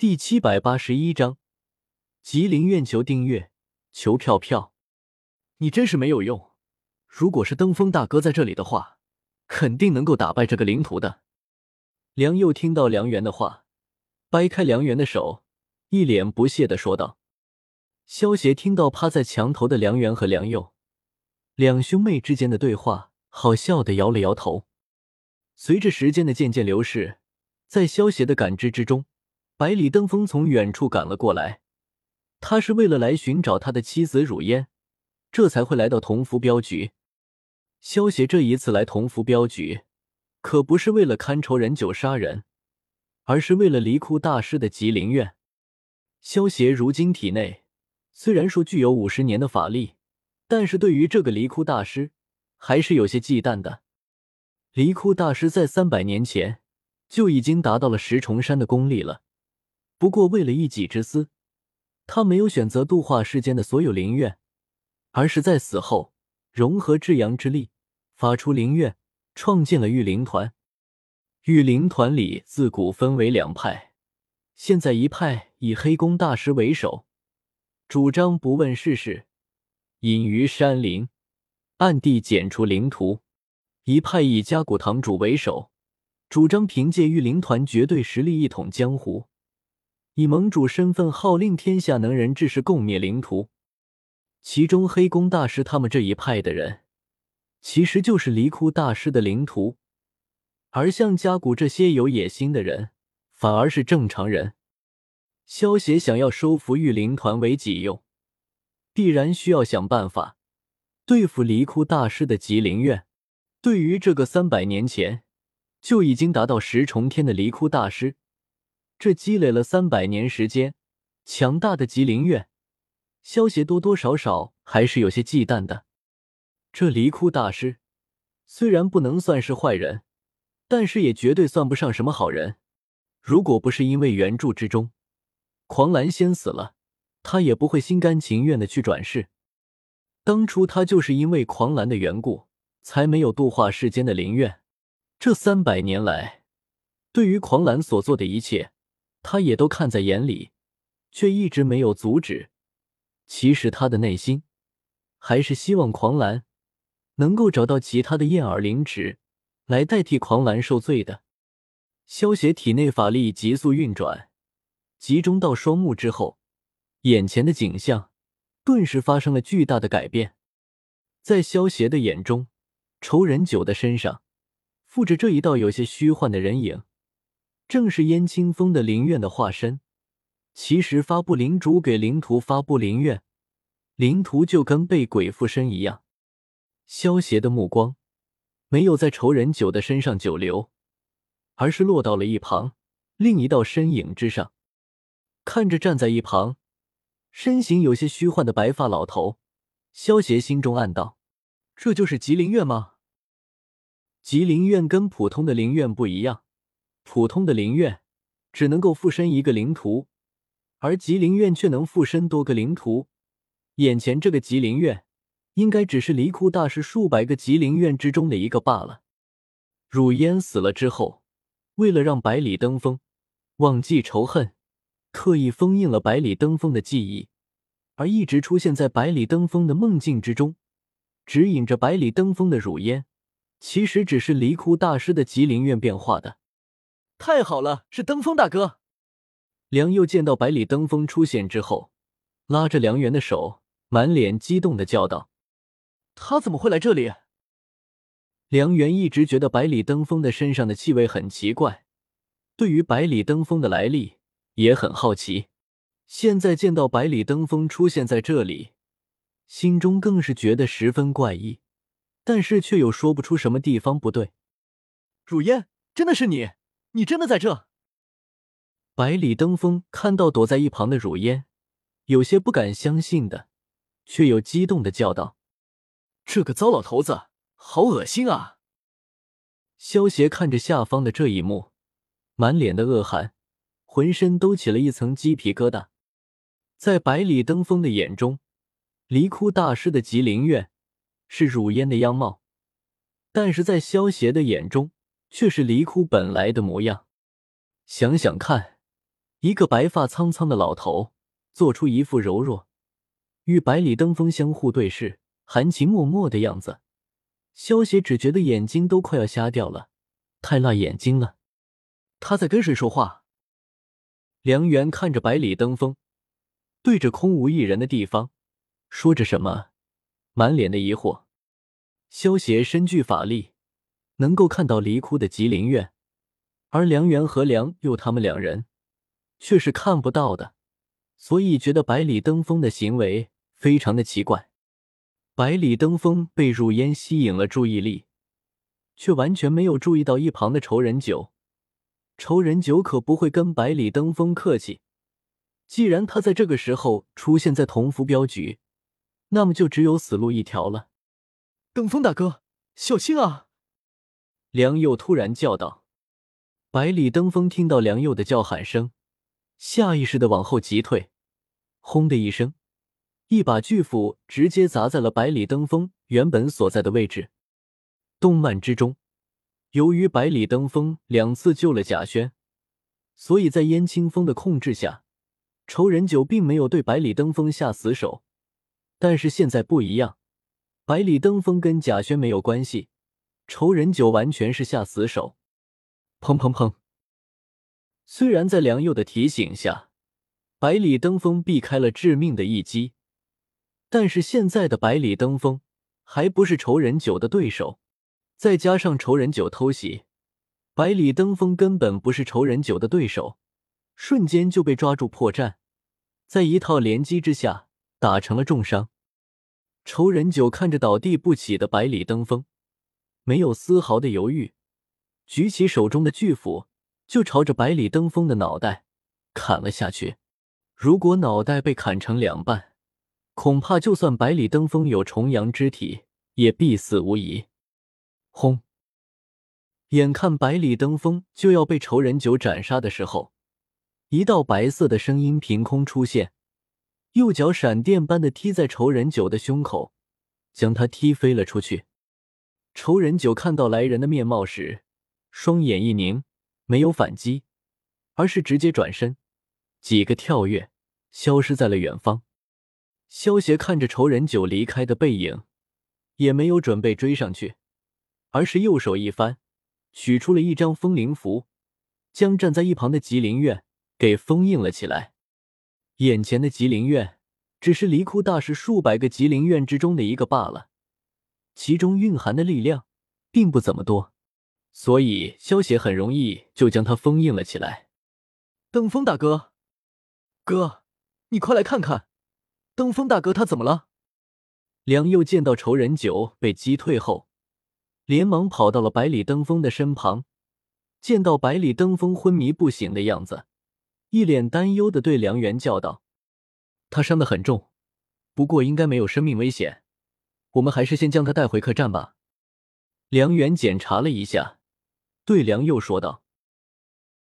第七百八十一章，吉林院求订阅，求票票。你真是没有用！如果是登峰大哥在这里的话，肯定能够打败这个灵徒的。梁佑听到梁元的话，掰开梁元的手，一脸不屑的说道。萧协听到趴在墙头的梁元和梁佑两兄妹之间的对话，好笑的摇了摇头。随着时间的渐渐流逝，在萧协的感知之中。百里登峰从远处赶了过来，他是为了来寻找他的妻子汝烟，这才会来到同福镖局。萧协这一次来同福镖局，可不是为了看仇人酒杀人，而是为了离窟大师的吉林院。萧协如今体内虽然说具有五十年的法力，但是对于这个离窟大师还是有些忌惮的。离窟大师在三百年前就已经达到了十重山的功力了。不过，为了一己之私，他没有选择度化世间的所有灵院，而是在死后融合至阳之力，发出灵院，创建了御灵团。御灵团里自古分为两派，现在一派以黑宫大师为首，主张不问世事，隐于山林，暗地剪除灵徒；一派以迦古堂主为首，主张凭借御灵团绝对实力一统江湖。以盟主身份号令天下能人志士，共灭灵徒。其中黑宫大师他们这一派的人，其实就是离窟大师的灵徒；而像加古这些有野心的人，反而是正常人。萧协想要收服御灵团为己用，必然需要想办法对付离窟大师的吉灵院。对于这个三百年前就已经达到十重天的离窟大师。这积累了三百年时间，强大的吉灵院，萧协多多少少还是有些忌惮的。这离窟大师虽然不能算是坏人，但是也绝对算不上什么好人。如果不是因为原著之中狂澜先死了，他也不会心甘情愿的去转世。当初他就是因为狂澜的缘故，才没有度化世间的灵院。这三百年来，对于狂澜所做的一切。他也都看在眼里，却一直没有阻止。其实他的内心还是希望狂澜能够找到其他的燕耳灵齿来代替狂澜受罪的。萧协体内法力急速运转，集中到双目之后，眼前的景象顿时发生了巨大的改变。在萧邪的眼中，仇人九的身上附着这一道有些虚幻的人影。正是燕清风的灵院的化身。其实发布灵主给灵徒发布灵院，灵徒就跟被鬼附身一样。萧邪的目光没有在仇人九的身上久留，而是落到了一旁另一道身影之上。看着站在一旁身形有些虚幻的白发老头，萧邪心中暗道：这就是吉灵院吗？吉灵院跟普通的灵院不一样。普通的灵院只能够附身一个灵徒，而吉灵院却能附身多个灵徒。眼前这个吉灵院，应该只是离窟大师数百个吉灵院之中的一个罢了。汝烟死了之后，为了让百里登峰忘记仇恨，特意封印了百里登峰的记忆，而一直出现在百里登峰的梦境之中，指引着百里登峰的汝烟，其实只是离窟大师的吉灵院变化的。太好了，是登峰大哥！梁佑见到百里登峰出现之后，拉着梁元的手，满脸激动的叫道：“他怎么会来这里？”梁元一直觉得百里登峰的身上的气味很奇怪，对于百里登峰的来历也很好奇。现在见到百里登峰出现在这里，心中更是觉得十分怪异，但是却又说不出什么地方不对。汝烟，真的是你？你真的在这？百里登峰看到躲在一旁的汝烟，有些不敢相信的，却又激动的叫道：“这个糟老头子，好恶心啊！”萧协看着下方的这一幕，满脸的恶寒，浑身都起了一层鸡皮疙瘩。在百里登峰的眼中，离窟大师的吉林院是汝烟的样貌，但是在萧协的眼中。却是离窟本来的模样。想想看，一个白发苍苍的老头，做出一副柔弱，与百里登峰相互对视、含情脉脉的样子。萧邪只觉得眼睛都快要瞎掉了，太辣眼睛了。他在跟谁说话？梁元看着百里登峰，对着空无一人的地方说着什么，满脸的疑惑。萧邪身具法力，能够看到离窟的吉林院，而梁元和梁佑他们两人却是看不到的，所以觉得百里登峰的行为非常的奇怪。百里登峰被入烟吸引了注意力，却完全没有注意到一旁的仇人九。仇人九可不会跟百里登峰客气，既然他在这个时候出现在同福镖局，那么就只有死路一条了。登峰大哥，小心啊！梁佑突然叫道。百里登峰听到梁佑的叫喊声，下意识的往后急退，轰的一声。一把巨斧直接砸在了百里登峰原本所在的位置。动漫之中，由于百里登峰两次救了贾轩，所以在燕清风的控制下，仇人九并没有对百里登峰下死手。但是现在不一样，百里登峰跟贾轩没有关系，仇人九完全是下死手。砰砰砰！虽然在梁佑的提醒下，百里登峰避开了致命的一击。但是现在的百里登峰还不是仇人九的对手，再加上仇人九偷袭，百里登峰根本不是仇人九的对手，瞬间就被抓住破绽，在一套连击之下打成了重伤。仇人九看着倒地不起的百里登峰，没有丝毫的犹豫，举起手中的巨斧就朝着百里登峰的脑袋砍了下去。如果脑袋被砍成两半，恐怕就算百里登峰有重阳之体，也必死无疑。轰！眼看百里登峰就要被仇人九斩杀的时候，一道白色的声音凭空出现，右脚闪电般的踢在仇人九的胸口，将他踢飞了出去。仇人九看到来人的面貌时，双眼一凝，没有反击，而是直接转身，几个跳跃，消失在了远方。萧协看着仇人九离开的背影，也没有准备追上去，而是右手一翻，取出了一张封灵符，将站在一旁的吉林院给封印了起来。眼前的吉林院只是离窟大师数百个吉林院之中的一个罢了，其中蕴含的力量并不怎么多，所以萧邪很容易就将它封印了起来。登峰大哥，哥，你快来看看！登峰大哥，他怎么了？梁佑见到仇人九被击退后，连忙跑到了百里登峰的身旁。见到百里登峰昏迷不醒的样子，一脸担忧的对梁元叫道：“他伤得很重，不过应该没有生命危险。我们还是先将他带回客栈吧。”梁元检查了一下，对梁佑说道：“